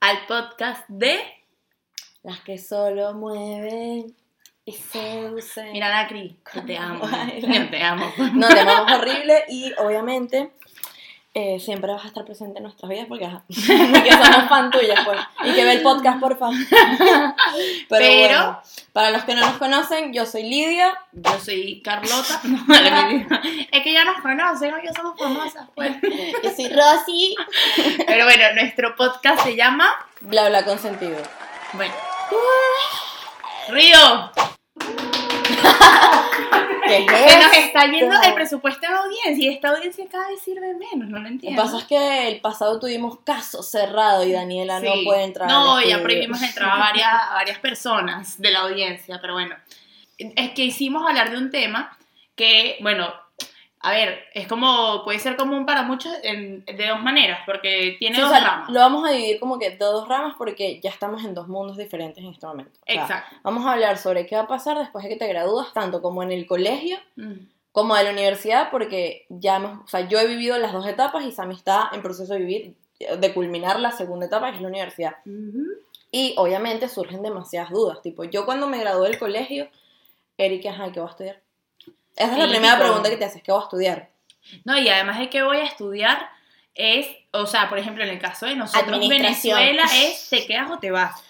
al podcast de Las que solo mueven y seducen. Mira, Nacri, que te amo. Yo te amo. No, te amamos horrible y obviamente eh, siempre vas a estar presente en nuestras vidas porque, ajá, que somos fan tuyas, pues. Y que ve el podcast, por favor. Pero, Pero- bueno, para los que no nos conocen, yo soy Lidia. Yo soy Carlota. No, es que ya nos conocen, ¿no? ya somos famosas, pues. Yo soy Rosy. Pero bueno, nuestro podcast se llama. Bla, bla, consentido. Bueno. Río, ¿Qué se nos es está yendo el presupuesto en la audiencia y esta audiencia cada vez sirve menos, no lo Lo que entiendo. pasa es que el pasado tuvimos caso cerrado y Daniela no puede entrar. No, ya prohibimos entrar a varias, a varias personas de la audiencia, pero bueno. Es que hicimos hablar de un tema que, bueno, a ver, es como, puede ser común para muchos en- de dos maneras, porque tiene Sí, o dos sea, ramas. lo vamos a dividir como que de dos ramas porque ya estamos en dos mundos diferentes en este momento. O sea, Exacto. Vamos a hablar sobre qué va a pasar después de que te gradúas, tanto como en el colegio Mm. como de la universidad, porque ya hemos, o sea, yo he vivido las dos etapas y Sammy está en proceso de vivir, de culminar la segunda etapa, que es la universidad. Y obviamente surgen demasiadas dudas. Tipo, yo cuando me gradué del colegio, Erika, ajá, ¿qué voy a estudiar? Esa es la primera pregunta que te haces, ¿qué voy a estudiar? No, y además de que voy a estudiar es, o sea, por ejemplo, en el caso de nosotros, Administración. Venezuela es te quedas o te vas.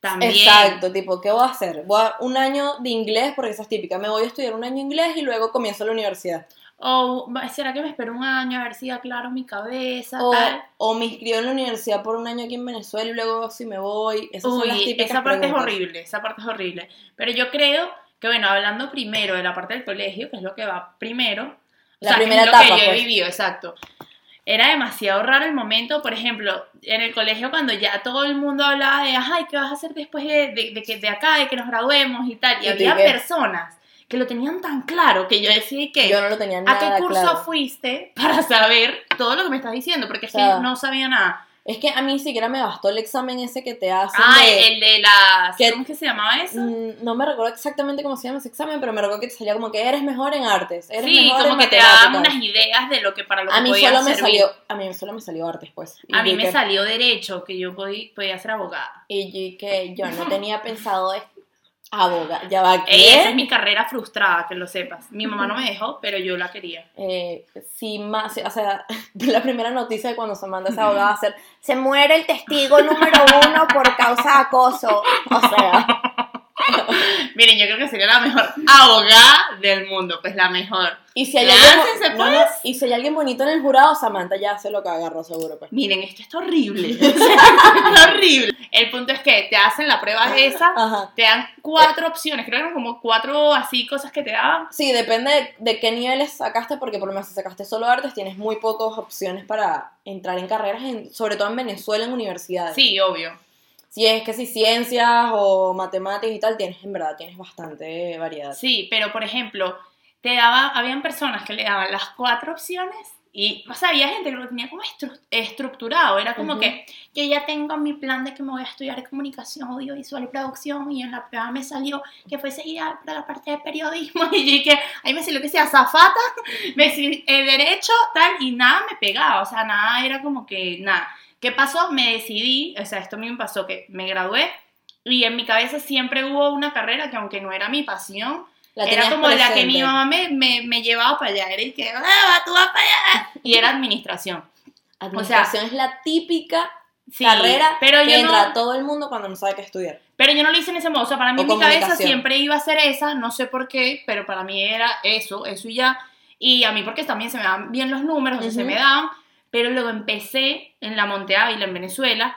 También. Exacto, tipo, ¿qué voy a hacer? Voy a un año de inglés, porque esa es típica, me voy a estudiar un año inglés y luego comienzo la universidad. O ¿será que me espero un año a ver si aclaro mi cabeza? O, tal? o me inscribo en la universidad por un año aquí en Venezuela y luego si me voy. Esas son las Uy, típicas esa parte preguntas. es horrible, esa parte es horrible. Pero yo creo que, bueno, hablando primero de la parte del colegio, que es lo que va primero, o La sea, que primera es lo etapa, que yo he pues. vivido, exacto. Era demasiado raro el momento, por ejemplo, en el colegio cuando ya todo el mundo hablaba de, ay, ¿qué vas a hacer después de, de, de que de acá, de que nos graduemos y tal? Y, ¿Y había qué? personas que lo tenían tan claro que yo decía que... Yo no lo tenía ¿A nada qué curso claro. fuiste para saber todo lo que me estás diciendo? Porque es O sea, que no sabía nada. Es que a mí ni siquiera me bastó el examen ese que te hacen Ah, de- el de las... que- ¿Cómo es que se llamaba eso? Mm, No me recuerdo exactamente cómo se llama ese examen, pero me recuerdo que te salía como que eres mejor en artes, eres Sí, mejor como en que te daban unas ideas de lo que para lo que A mí solo me servir. salió, a mí solo me salió artes, pues. Y A mí me que- salió derecho, que yo podía, podía ser abogada. Y que yo no tenía pensado de abogada. Ya va, Ey, esa es mi carrera frustrada, que lo sepas. Mi mamá no me dejó, pero yo la quería. Eh, sí, más, o sea, la primera noticia de cuando se manda esa abogada a hacer, se muere el testigo número uno por causa de acoso. O sea, Miren, yo creo que sería la mejor abogada del mundo, pues la mejor. y si hay alguien, no, pues. no, y si hay alguien bonito en el jurado, Samantha ya se lo que agarró seguro, pues. Miren, esto está horrible. Horrible. El punto es que te hacen la prueba esa, Ajá. te dan cuatro opciones, creo que eran como cuatro así cosas que te daban. Sí, depende de, de qué niveles sacaste, porque por lo menos si sacaste solo artes, tienes muy pocas opciones para entrar en carreras, en- sobre todo en Venezuela, en universidades. Sí, obvio. Si es que si ciencias o matemáticas y tal, tienes, en verdad, tienes bastante variedad. Sí, pero por ejemplo, te daba, habían personas que le daban las cuatro opciones y, o sea, había gente que lo tenía como estru- estructurado, era como Ujú. que yo ya tengo mi plan de que me voy a estudiar comunicación audiovisual y producción y en la prueba me salió que fuese ideal para la parte de periodismo y dije, ahí me salió que sea zafata, me salió, eh, derecho, tal, y nada me pegaba, o sea, nada era como que, nada. ¿Qué pasó? Me decidí, o sea, esto a mí me pasó que me gradué y en mi cabeza siempre hubo una carrera que aunque no era mi pasión, La era como la que presente. mi mamá me, me, me llevaba para allá. Era y que, "Ah, tú vas para allá. Y era administración. Administración es la típica Sí, carrera pero que yo entra no, todo el mundo cuando no sabe qué estudiar. pero yo no lo hice en ese modo. O sea, para mí O en mi cabeza siempre iba a ser esa, no sé por qué, pero para mí era eso, eso y ya. Y a mí porque también se me dan bien los números, o sea, se me daban. Pero luego empecé en la Monte Ávila, en Venezuela,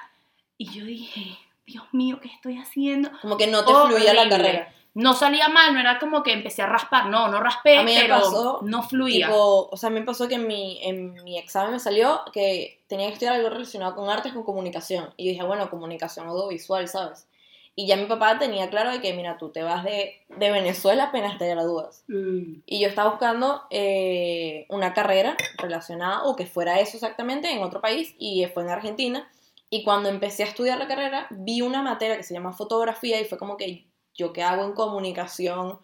y yo dije, Dios mío, ¿qué estoy haciendo? Como que no te fluía la Horrible. carrera. No salía mal, no era como que empecé a raspar, no, no raspé, A mí me pero pasó, no fluía. Tipo, o sea, me pasó que en mi, en mi examen me salió que tenía que estudiar algo relacionado con artes con comunicación. Y yo dije, bueno, comunicación audiovisual, ¿sabes? Y ya mi papá tenía claro de que, mira, tú te vas de, de Venezuela apenas te gradúas. Mm. Y yo estaba buscando eh, una carrera relacionada o que fuera eso exactamente en otro país y fue en Argentina. Y cuando empecé a estudiar la carrera, vi una materia que se llama fotografía y fue como que yo qué hago en comunicación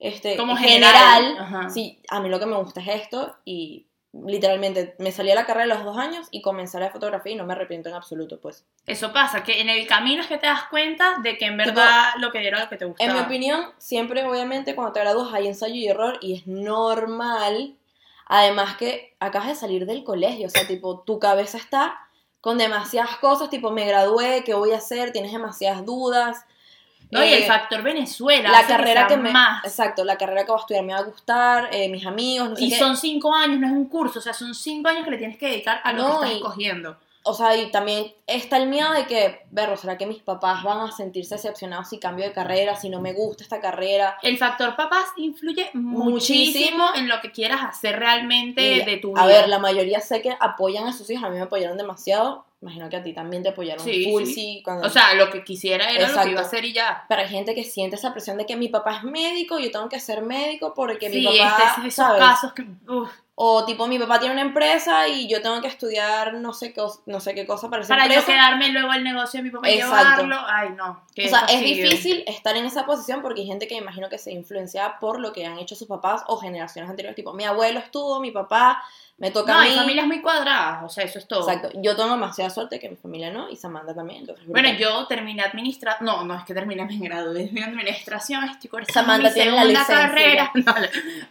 este, Como general. general. Ajá. Sí, a mí lo que me gusta es esto y literalmente me salí a la carrera a los dos años y comencé la fotografía y no me arrepiento en absoluto, pues. Eso pasa, que en el camino es que te das cuenta de que en verdad lo que era lo que te gustaba. En mi opinión, siempre, obviamente, cuando te gradúas hay ensayo y error y es normal. Además que acabas de salir del colegio, o sea, tipo, tu cabeza está con demasiadas cosas, tipo, me gradué, ¿qué voy a hacer? Tienes demasiadas dudas. No, y el Eh, factor Venezuela. la carrera que me más. exacto la carrera que voy a estudiar me va a gustar eh, mis amigos no sé Y qué. son cinco años, no es un curso, o sea, son cinco años que le tienes que dedicar a lo No, que estás y- escogiendo. o sea y también está el miedo de que verlo será que mis papás van a sentirse decepcionados si cambio de carrera si no me gusta esta carrera El factor papás influye muchísimo, Muchísimo. en lo que quieras hacer realmente Y, de tu vida. a ver la mayoría sé que apoyan a sus hijos a mí me apoyaron demasiado imagino que a ti también te apoyaron Sí, full sí. sí, cuando O sea, lo que quisiera era lo Exacto. que iba a hacer y ya. pero hay gente que siente esa presión de que mi papá es médico yo tengo que ser médico porque sí, mi papá este, esos ¿sabes? casos que... uf, o tipo mi papá tiene una empresa y yo tengo que estudiar no sé qué, no sé qué cosa para esa para yo quedarme luego el negocio de mi papá y llevarlo. Ay, no. O sea, es difícil estar en esa posición porque hay gente que imagino que se influencia por lo que han hecho sus papás o generaciones anteriores. Tipo, mi abuelo estuvo, mi papá, me toca No, a hay familias muy cuadradas, o sea, eso es todo. Exacto. Yo tengo demasiada suerte que mi familia no y Samantha también. entonces, Bueno, yo terminé administración, no, no es que terminé, me gradué en administración, estoy cursando Samantha mi tiene segunda carrera. No,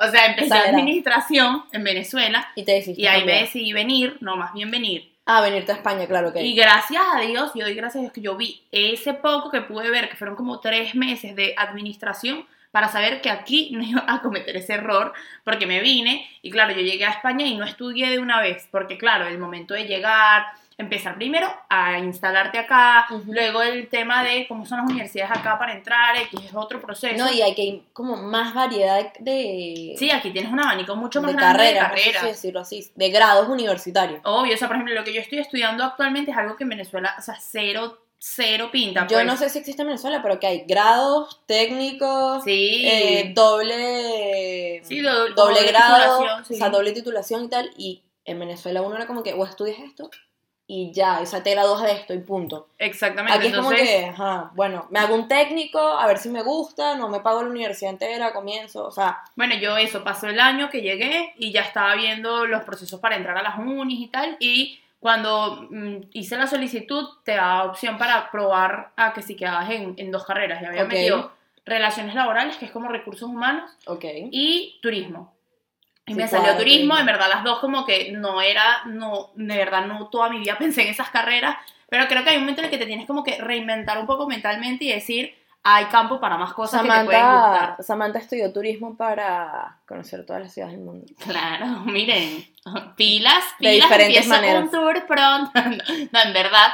o sea, empecé administración en Venezuela Y te y ahí me decidí venir, no, más bien venir. Ah, venirte a España, claro que. Y gracias a Dios, yo doy gracias a Dios que yo vi ese poco que pude ver, que fueron como tres meses de administración, para saber que aquí no iba a cometer ese error, porque me vine y claro, yo llegué a España y no estudié de una vez, porque claro, el momento de llegar, empezar primero a instalarte acá, luego el tema de cómo son las universidades acá para entrar, que es otro proceso. No, y hay que como más variedad de. Sí, aquí tienes un abanico mucho más de grande de carreras, no sé si decirlo así, de grados universitarios. Obvio, o sea, por ejemplo, lo que yo estoy estudiando actualmente es algo que en Venezuela, o sea, cero, cero pinta. Yo pues. no sé si existe en Venezuela, pero que hay grados técnicos, Sí. eh, doble, Sí, do- doble doble grado, sí. o sea, doble titulación y tal. Y en Venezuela uno era como que o estudias esto y ya, o sea, te gradúas de esto y punto. Exactamente. Aquí es como que, ajá, bueno, me hago un técnico, a ver si me gusta, no me pago la universidad entera, comienzo, o sea, bueno, yo eso, pasó el año que llegué y ya estaba viendo los procesos para entrar a las unis y tal. Y cuando mm, hice la solicitud, te da opción para probar a que si quedabas en, en dos carreras. Ya había Ok. metido relaciones laborales, que es como recursos humanos, ok. y turismo. Y Sí, me salió claro, turismo. en verdad las dos como que no era, no, de verdad no toda mi vida pensé en esas carreras, pero creo que hay un momento en el que te tienes como que reinventar un poco mentalmente y decir, hay campo para más cosas que te pueden Samantha, gustar. Samantha estudió turismo para conocer todas las ciudades del mundo. Claro, miren, pilas, De pilas, diferentes empiezo maneras. un tour pronto. No, en verdad,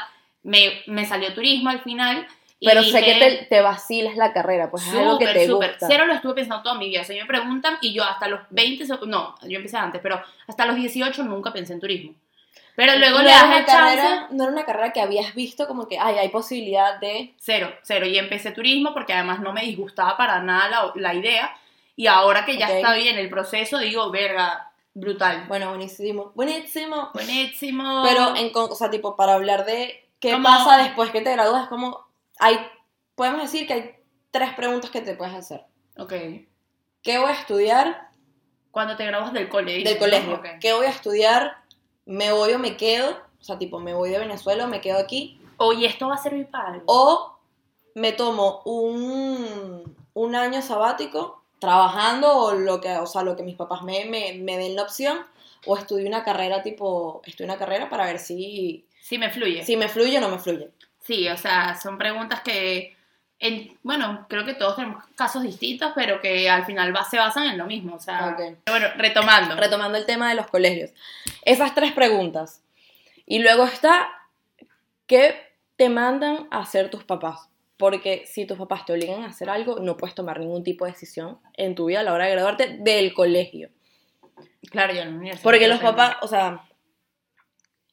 me, me salió turismo al final. y Pero sé dije, que te, te vacilas la carrera, pues es algo que te súper. gusta. Cero lo estuve pensando toda mi vida. O sea, me preguntan y yo hasta los 20, so- no, yo empecé antes, pero hasta los 18 nunca pensé en turismo. Pero luego no le das el chance. carrera, no era una carrera que habías visto como que ay, hay posibilidad de Cero, cero. Y empecé turismo porque además no me disgustaba para nada la, la idea. Y ahora que ya está bien el proceso, digo, verga, brutal. bueno, buenísimo, buenísimo. Buenísimo. Pero en o sea, tipo para hablar de qué Como- pasa después que te gradúas, como hay podemos decir que hay tres preguntas que te puedes hacer. Ok. ¿Qué voy a estudiar Cuando te grabas del colegio. del colegio? Ok. ¿Qué voy a estudiar? ¿Me voy o me quedo? O sea, tipo, me voy de Venezuela o me quedo aquí. Oye, esto va a servir para algo. O me tomo un, un año sabático trabajando o lo que, o sea, lo que mis papás me, me, me den la opción. O estudio una carrera tipo, estudio una carrera para ver si, Sí, me fluye. si me fluye o no me fluye. Sí, o sea, son preguntas que, en- bueno, creo que todos tenemos casos distintos, pero que al final va- se basan en lo mismo. O sea, bueno, retomando. Retomando el tema de los colegios. Esas tres preguntas. Y luego está, ¿qué te mandan a hacer tus papás? Porque si tus papás te obligan a hacer algo, no puedes tomar ningún tipo de decisión en tu vida a la hora de graduarte del colegio. claro, la universidad. Porque los papás, o sea,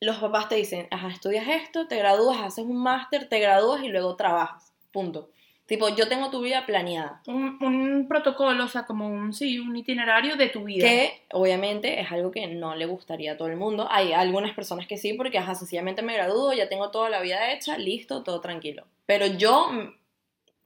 los papás te dicen, ajá, estudias esto, te gradúas, haces un máster, te gradúas y luego trabajas. Punto. Tipo, yo tengo tu vida planeada. Un, un protocolo, o sea, como un, sí, un itinerario de tu vida. Que obviamente es algo que no le gustaría a todo el mundo. Hay algunas personas que sí, porque ajá, sencillamente me gradúo, ya tengo toda la vida hecha, listo, todo tranquilo. Pero yo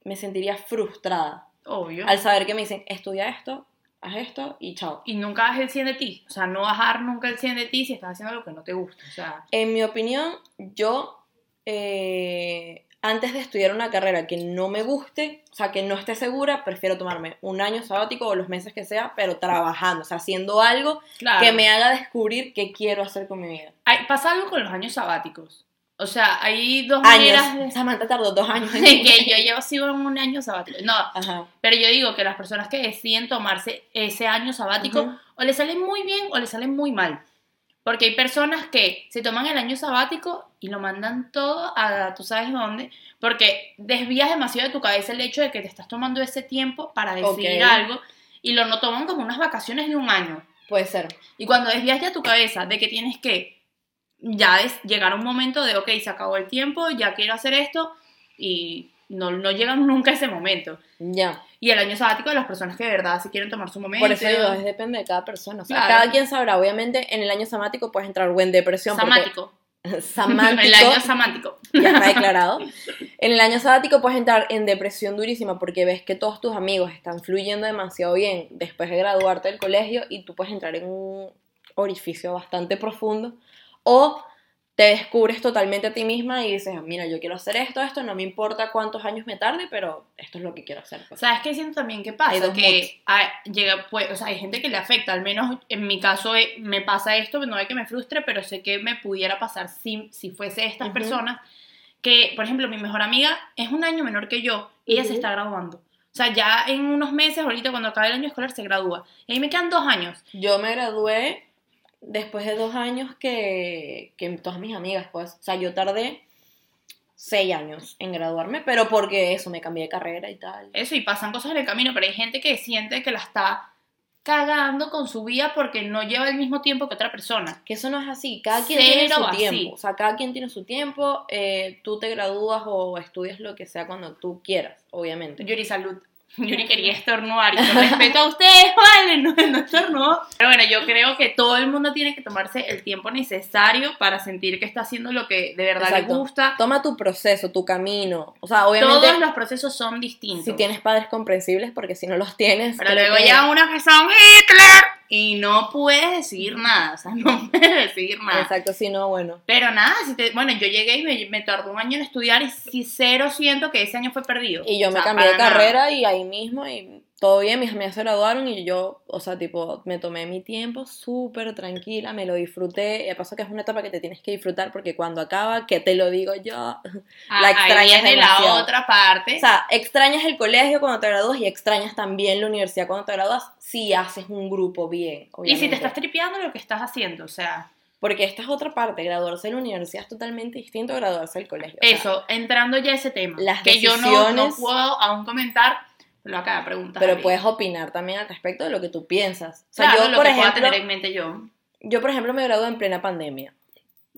me sentiría frustrada Obvio. al saber que me dicen, estudia esto, haz esto y chao. Y nunca das el 100 de ti. O sea, no dar nunca el 100 de ti si estás haciendo lo que no te gusta. O sea, En mi opinión, yo, eh, antes de estudiar una carrera que no me guste, o sea, que no esté segura, prefiero tomarme un año sabático o los meses que sea, pero trabajando, o sea, haciendo algo claro. que me haga descubrir qué quiero hacer con mi vida. Hay- pasa algo con los años sabáticos. O sea, hay dos maneras Años. Samantha tardó dos años. de... de que yo llevo sigo en un año sabático. No, Ajá. pero yo digo que las personas que deciden tomarse ese año sabático o le salen muy bien o le salen muy mal. Porque hay personas que se toman el año sabático y lo mandan todo a tú sabes dónde, porque desvías demasiado de tu cabeza el hecho de que te estás tomando ese tiempo para decidir algo y lo no toman como unas vacaciones de un año. Puede ser. Y cuando desvías ya tu cabeza de que tienes que ya es llegar a un momento de, ok, se acabó el tiempo, ya quiero hacer esto, y no, no llegan nunca a ese momento. Ya. Y el año sabático de las personas que de verdad se quieren tomar su momento. Por eso digo, es depende de cada persona. O sea, Claro. cada quien sabrá. Obviamente, en el año samático puedes entrar o en depresión. porque- Samático. Samántico. el año samántico. ya está declarado. En el año sabático puedes entrar en depresión durísima porque ves que todos tus amigos están fluyendo demasiado bien después de graduarte del colegio y tú puedes entrar en un orificio bastante profundo. O te descubres totalmente a ti misma y dices, mira, yo quiero hacer esto, esto, no me importa cuántos años me tarde, pero esto es lo que quiero hacer. pues". ¿Sabes qué siento también que Hay pasa? dos moods. Que hay, llega, pues, o sea, hay gente que le afecta, al menos en mi caso eh, me pasa esto, no es que me frustre, pero sé que me pudiera pasar si, si fuese estas Ujú. personas, que, por ejemplo, mi mejor amiga es un año menor que yo, y ella se Ujú. está graduando. O sea, ya en unos meses, ahorita cuando acabe el año escolar, se gradúa. Y ahí me quedan dos años. Yo me gradué después de dos años que, que todas mis amigas, pues. O sea, yo tardé seis años en graduarme, pero porque eso, me cambié de carrera y tal. Eso, y pasan cosas en el camino, pero hay gente que siente que la está cagando con su vida porque no lleva el mismo tiempo que otra persona. Que eso no es así, cada quien tiene su así. tiempo. O sea, cada quien tiene su tiempo. eh, tú te gradúas o estudias lo que sea cuando tú quieras, obviamente. Yuri, salud. Yuri quería estornudar y con respeto a ustedes, vale, no, no estornudó. Pero bueno, yo creo que todo el mundo tiene que tomarse el tiempo necesario para sentir que está haciendo lo que de verdad Exacto. le gusta. Toma tu proceso, tu camino. O sea, obviamente, Todos los procesos son distintos. si tienes padres comprensibles, porque si no los tienes. Pero luego que- llega una que son Hitler y no puedes decidir nada, o sea, no puedes decidir nada. Exacto, si no, bueno. Pero nada, si te- bueno, yo llegué y me, me tardó un año en estudiar y sí, cero siento que ese año fue perdido. Y yo O me cambié de nada. carrera y ahí mismo y todo bien, mis amigas se graduaron y yo, o sea, tipo, me tomé mi tiempo súper tranquila, me lo disfruté. Y de paso que es una etapa que te tienes que disfrutar porque cuando acaba, que te lo digo yo, Ah, la ahí extrañas viene la otra parte. o sea, extrañas el colegio cuando te gradúas y extrañas también la universidad cuando te gradúas si haces un grupo bien, y si obviamente. te estás tripeando lo que estás haciendo, o sea, Porque esta es otra parte, graduarse de la universidad es totalmente distinto a graduarse del colegio. o sea, eso, entrando ya a ese tema. las que yo no, no decisiones- puedo aún comentar, lo acaba de preguntar. pero puedes opinar también al respecto de lo que tú piensas. O sea, Claro, yo, lo por que pueda ejemplo, tener en mente yo, yo, por ejemplo, me gradué en plena pandemia.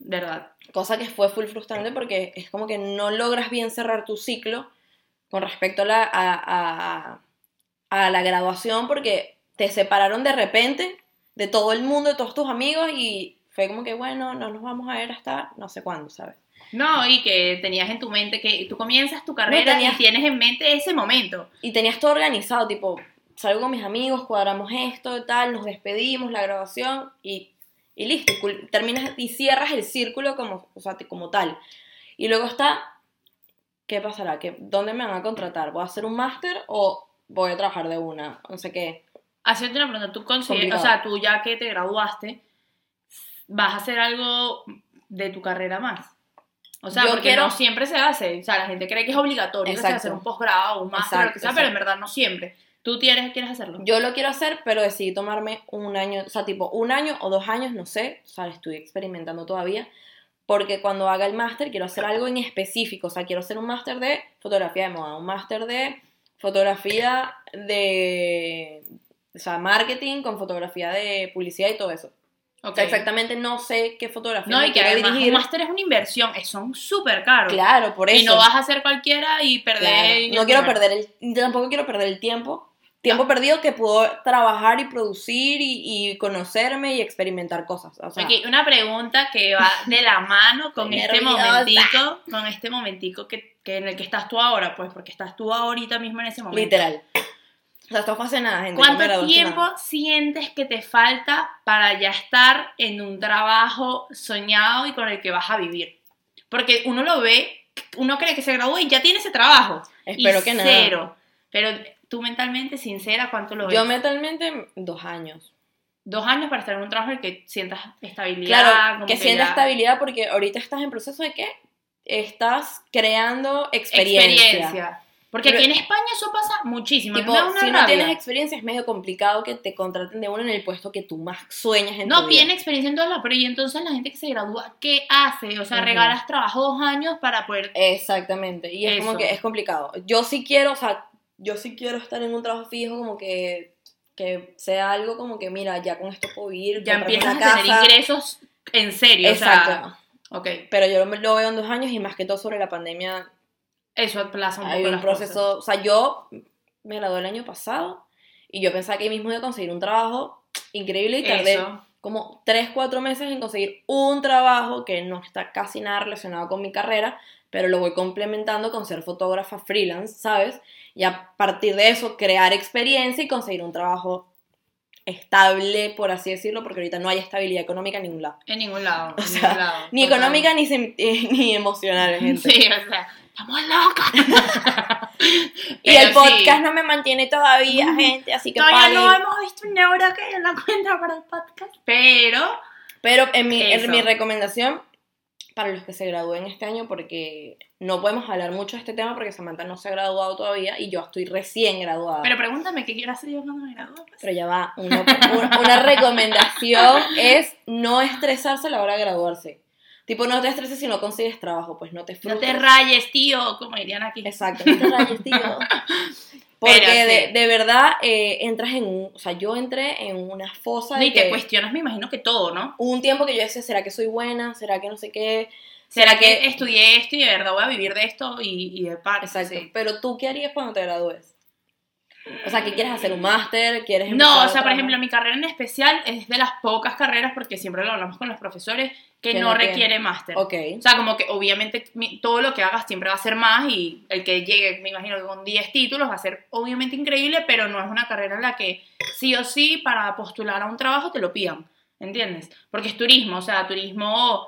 ¿verdad? Cosa que fue full frustrante porque es como que no logras bien cerrar tu ciclo con respecto a la, a, a- a la graduación porque te separaron de repente de todo el mundo, de todos tus amigos y fue como que, bueno, no nos vamos a ver hasta no sé cuándo, ¿sabes? No, y que tenías en tu mente que tú comienzas tu carrera tenías- y tienes en mente ese momento. Y tenías todo organizado, tipo, salgo con mis amigos, cuadramos esto, tal, nos despedimos, la graduación y, y listo, y terminas y cierras el círculo como, o sea, como tal. Y luego está, ¿qué pasará? ¿Qué, ¿Dónde me van a contratar? ¿Voy a hacer un máster o voy a trabajar de una? No sé qué. Haciendo una pregunta, ¿tú consideras, o sea, tú ya que te graduaste, vas a hacer algo de tu carrera más? O sea, Yo porque quiero- no siempre se hace. O sea, la gente cree que es obligatorio que sea Exacto. hacer un posgrado o un máster o lo que Exacto, sea, pero en verdad no siempre. ¿Tú tienes, quieres hacerlo? Yo lo quiero hacer, pero decidí tomarme un año, o sea, tipo un año o dos años, no sé, o sea, estoy experimentando todavía, porque cuando haga el máster quiero hacer algo en específico, o sea, quiero hacer un máster de fotografía de moda, un máster de fotografía de, o sea, marketing con fotografía de publicidad y todo eso. O Ok. sea, exactamente no sé qué fotografía No, y que además dirigir. un máster es una inversión, son súper caros. Claro, por eso. Y no vas a hacer cualquiera y perder... Claro, No quiero perder el, tampoco quiero perder el tiempo. Tiempo perdido que puedo trabajar y producir y, y conocerme y experimentar cosas. O sea, una pregunta que va de la mano con este momentico, con este momentico que, que en el que estás tú ahora, pues, porque estás tú ahorita mismo en ese momento. literal. O sea, hace nada, gente. ¿Cuánto tiempo sientes que te falta para ya estar en un trabajo soñado y con el que vas a vivir? Porque uno lo ve, uno cree que se graduó y ya tiene ese trabajo. Espero y que nada. cero. Pero tú mentalmente, sincera, ¿cuánto lo ves? Yo mentalmente, dos años. Dos años para estar en un trabajo en el que sientas estabilidad. Claro, como que sientas estabilidad porque ahorita estás en proceso de que estás creando experiencia. experiencia. Porque Pero- aquí en España eso pasa muchísimo. Tipo, si no tienes experiencia es medio complicado que te contraten de uno en el puesto que tú más sueñas en No tu vida. tiene experiencia en todos lados, pero y entonces la gente que se gradúa, ¿qué hace? O sea, regalas trabajo dos años para poder... Exactamente, y es como que es complicado. Yo sí quiero, o sea, yo sí quiero estar en un trabajo fijo, como que, que sea algo como que, mira, ya con esto puedo vivir, Ya empiezas a tener ingresos en serio. Exacto. O sea, ok, Pero yo lo veo en dos años y más que todo sobre la pandemia eso aplaza un hay poco un las proceso, o sea, yo me gradué el año pasado y yo pensaba que ahí mismo iba a conseguir un trabajo increíble y tardé Eso. como 3, 4 meses en conseguir un trabajo que no está casi nada relacionado con mi carrera, pero lo voy complementando con ser fotógrafa freelance, ¿sabes? Y a partir de eso crear experiencia y conseguir un trabajo estable, por así decirlo, porque ahorita no hay estabilidad económica en ningún lado. En ningún lado. O en sea, ningún lado. Ni económica ni, eh, ni emocional, gente. Sí, o sea, estamos locas. Y el sí. podcast no me mantiene todavía, gente, así que Todavía no hemos visto un euro que en la cuenta para el podcast. Pero, Pero en mi, en mi recomendación para los que se gradúen este año, porque no podemos hablar mucho de este tema porque Samantha no se ha graduado todavía y yo estoy recién graduada. pero pregúntame qué quiero hacer yo cuando me gradúe. pues. Pero ya va, una, una- una recomendación es no estresarse a la hora de graduarse. Tipo, no te estreses si no consigues trabajo, pues no te No frustres. te rayes, tío, como dirían aquí. Exacto, no te rayes, tío. Porque de, verdad eh, entras en un... O sea, yo entré en una fosa No, de y te cuestionas, me imagino que todo, ¿no? hubo un tiempo que yo decía, ¿será que soy buena? ¿Será que no sé qué? ¿Será que estudié esto y de verdad voy a vivir de esto y, y de parte? Exacto. Sí. Pero tú, ¿qué harías cuando te gradúes? O sea, ¿qué quieres hacer? ¿Un máster? ¿Quieres No, o sea, por ejemplo, mi carrera en especial es de las pocas carreras, porque siempre lo hablamos con los profesores, que, Que no, requiere máster. Ok. O sea, como que obviamente todo lo que hagas siempre va a ser más y el que llegue, me imagino que con 10 títulos va a ser obviamente increíble, pero no es una carrera en la que sí o sí para postular a un trabajo te lo pidan, ¿entiendes? Porque es turismo, o sea, turismo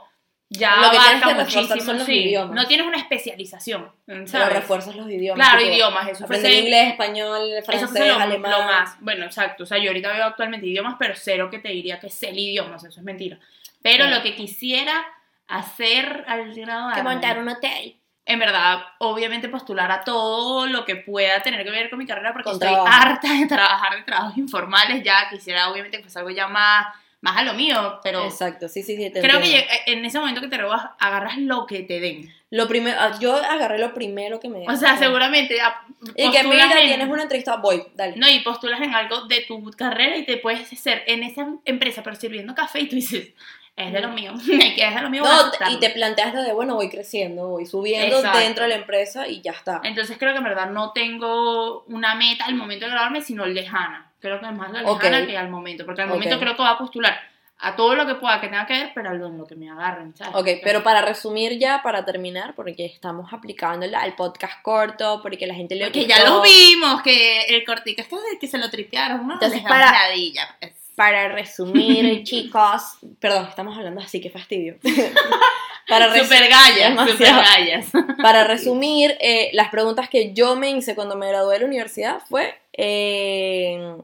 ya Lo que tienes abarca que muchísimo, son los sí. idiomas. No tienes una especialización, Pero ¿sabes? refuerzas los idiomas. Claro, idiomas, eso Aprender inglés, español, eso francés, es lo, alemán. lo más. Bueno, exacto. O sea, yo ahorita veo actualmente idiomas, pero cero que te diría que sé el idioma. o sea, eso es mentira. Pero Claro. lo que quisiera hacer al graduarme. Que montar un hotel. En verdad, obviamente postular a todo lo que pueda tener que ver con mi carrera, porque Con estoy trabajo. harta de trabajar de trabajos informales. Ya quisiera, obviamente, que fuese algo ya más, más a lo mío, pero. Exacto, sí, sí, sí. te Creo que entiendo. lleg- en ese momento que te robas, agarras lo que te den. Lo primero, ah, yo agarré lo primero que me O sea, seguramente. ah, Y que mira, en- tienes una entrevista, voy, dale. No, y postulas en algo de tu carrera y te puedes ser en esa empresa, pero sirviendo café y tú dices, es de lo mío, que es de lo mío. a No, aceptarlo". y te planteas lo de, bueno, voy creciendo, voy subiendo Exacto. dentro de la empresa y ya está. Entonces creo que en verdad no tengo una meta al momento de graduarme, sino lejana. Creo que es más la lejana que al momento, porque al momento creo que va a postular a todo lo que pueda que tenga que ver, pero a lo, que me agarren, ¿sabes? Ok, pero para resumir ya, para terminar, porque estamos aplicando el, el podcast corto, porque la gente le Porque gustó. ya lo vimos, que el cortico es que, que se lo tripearon, ¿no? Entonces, Les para- pues. Para resumir, chicos, perdón, estamos hablando así, que fastidio. para, Super gallas, super gallas. para resumir, eh, las preguntas que yo me hice cuando me gradué de la universidad fue, eh,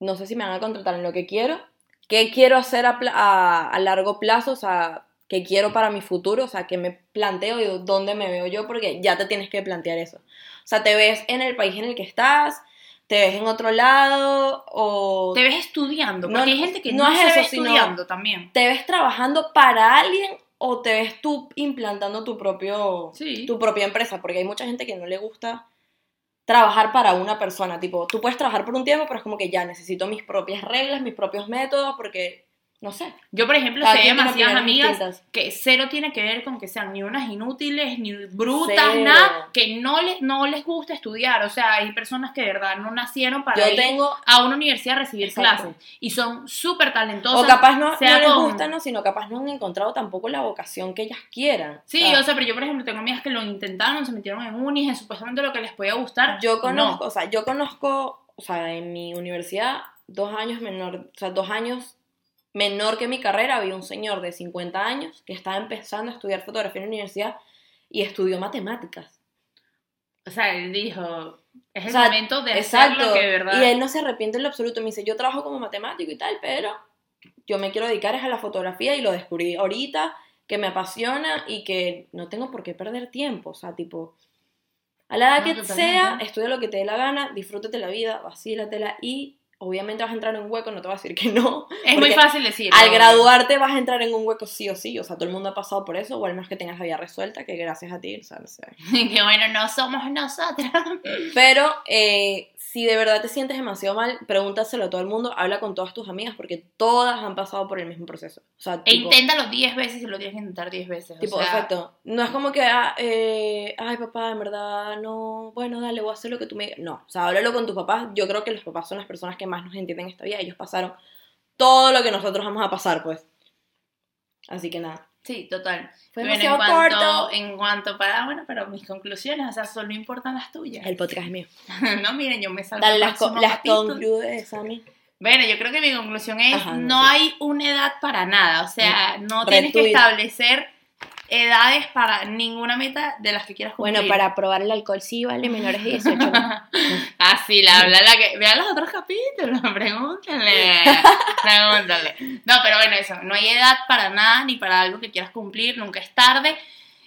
no sé si me van a contratar en lo que quiero, qué quiero hacer a, a- a largo plazo, o sea, qué quiero para mi futuro, o sea, qué me planteo y dónde me veo yo, porque ya te tienes que plantear eso. O sea, te ves en el país en el que estás, te ves en otro lado, o Te ves estudiando, No, porque hay gente que no no, es se eso, ve estudiando también. te ves trabajando para alguien o te ves tú implantando tu propio Sí. tu propia empresa, porque hay mucha gente que no le gusta trabajar para una persona, tipo, tú puedes trabajar por un tiempo, pero es como que ya necesito mis propias reglas, mis propios métodos, porque, no sé, Yo, por ejemplo, cada sé demasiadas amigas distintas. que cero tiene que ver con que sean ni unas inútiles, ni brutas, Cero. nada, que no les, no les gusta estudiar. O sea, hay personas que de verdad no nacieron para Yo ir tengo, a una universidad a recibir Exacto. clases y son súper talentosas. o capaz no, sea no les con- gusta, no, sino capaz no han encontrado tampoco la vocación que ellas quieran. Sí, sea, o sea, pero yo, por ejemplo, tengo amigas que lo intentaron, se metieron en unis, en supuestamente lo que les podía gustar. yo conozco, o sea, yo conozco o sea, en mi universidad, dos años menor, o sea, dos años menor que mi carrera, había un señor de 50 años que estaba empezando a estudiar fotografía en la universidad y estudió matemáticas. O sea, él dijo, es el O sea, momento de hacer lo que de verdad... Y él no se arrepiente en lo absoluto. Me dice, yo trabajo como matemático y tal, pero yo me quiero dedicar es a la fotografía y lo descubrí ahorita, que me apasiona y que no tengo por qué perder tiempo. O sea, tipo, a la edad No, que sea, estudia lo que te dé la gana, disfrútate la vida, vacílatela y obviamente vas a entrar en un hueco, no te voy a decir que no. es muy fácil decirlo. Al graduarte vas a entrar en un hueco sí o sí, o sea, todo el mundo ha pasado por eso, o al menos que tengas la vida resuelta, que gracias a ti, o sea, no sé. que bueno, no somos nosotras. Pero eh, si de verdad te sientes demasiado mal, pregúntaselo a todo el mundo, habla con todas tus amigas, porque todas han pasado por el mismo proceso. O sea, E tipo, inténtalo 10 veces y lo tienes que intentar 10 veces. tipo o sea, exacto. No es como que, ah, eh, ay papá, en verdad, no, bueno, dale, voy a hacer lo que tú me digas. No, o sea, háblalo con tus papás. Yo creo que los papás son las personas que más nos entienden en esta vida. Ellos pasaron todo lo que nosotros vamos a pasar, pues. Así que nada. Sí, total. Fue Bueno, en cuanto, corto. en cuanto para, bueno, pero mis conclusiones, o sea, solo importan las tuyas. El podcast es mío. no, miren, yo me salgo Dale las, co- las capítulo. concludes, Sammy. Bueno, yo creo que mi conclusión es, Ajá, no no, sé. hay una edad para nada, o sea, no tienes que establecer edades para ninguna meta de las que quieras cumplir. Bueno, para probar el alcohol sí vale menores de 18. ¿no? Ah, la habla la que. Vean los otros capítulos, pregúntenle. pregúntale. No, pero bueno, eso. No hay edad para nada ni para algo que quieras cumplir, nunca es tarde.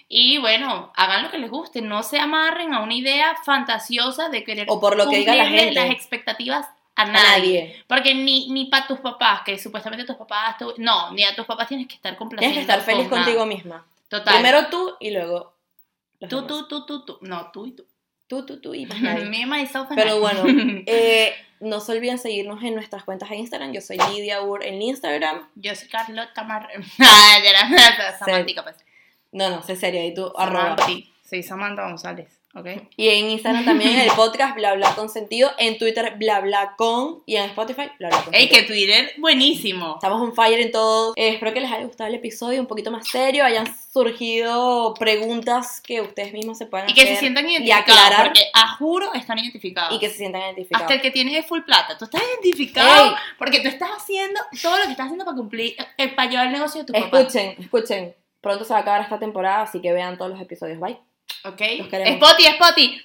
Y bueno, hagan lo que les guste, no se amarren a una idea fantasiosa de querer O por lo que diga la gente. las expectativas a A nadie. Porque ni, ni para tus papás, que supuestamente tus papás, no, ni a tus papás tienes que estar complaciendo. Tienes que estar feliz con contigo misma. Total. Primero tú y luego tú, demás. tú, tú, tú, tú. No, tú y tú. tú, tú, tú y. Me, myself and Pero I. bueno, eh, no se olviden seguirnos en nuestras cuentas de Instagram. Yo soy Lidia Ur en Instagram. Yo soy Carlota Mar... Samantha, pues. No, no, sé seria. Y tú, arroba. Soy Samantha González, ¿ok? Y en Instagram también el podcast Bla Bla con sentido. En Twitter Bla Bla con. Y en Spotify Bla Bla con Ey, que Twitter, buenísimo. Estamos on fire en todos. Eh, espero que les haya gustado el episodio un poquito más serio. Hayan surgido preguntas que ustedes mismos se puedan Y que se hacer sientan y identificados, aclarar. porque a juro están identificados. Y que se sientan identificados. Hasta el que tiene full plata. Tú estás identificado Ey. porque tú estás haciendo todo lo que estás haciendo para cumplir, eh, para llevar el negocio de tu papá. Escuchen, escuchen. Pronto se va a acabar esta temporada, así que vean todos los episodios. Bye. ¿Ok? Spotty, Spotty.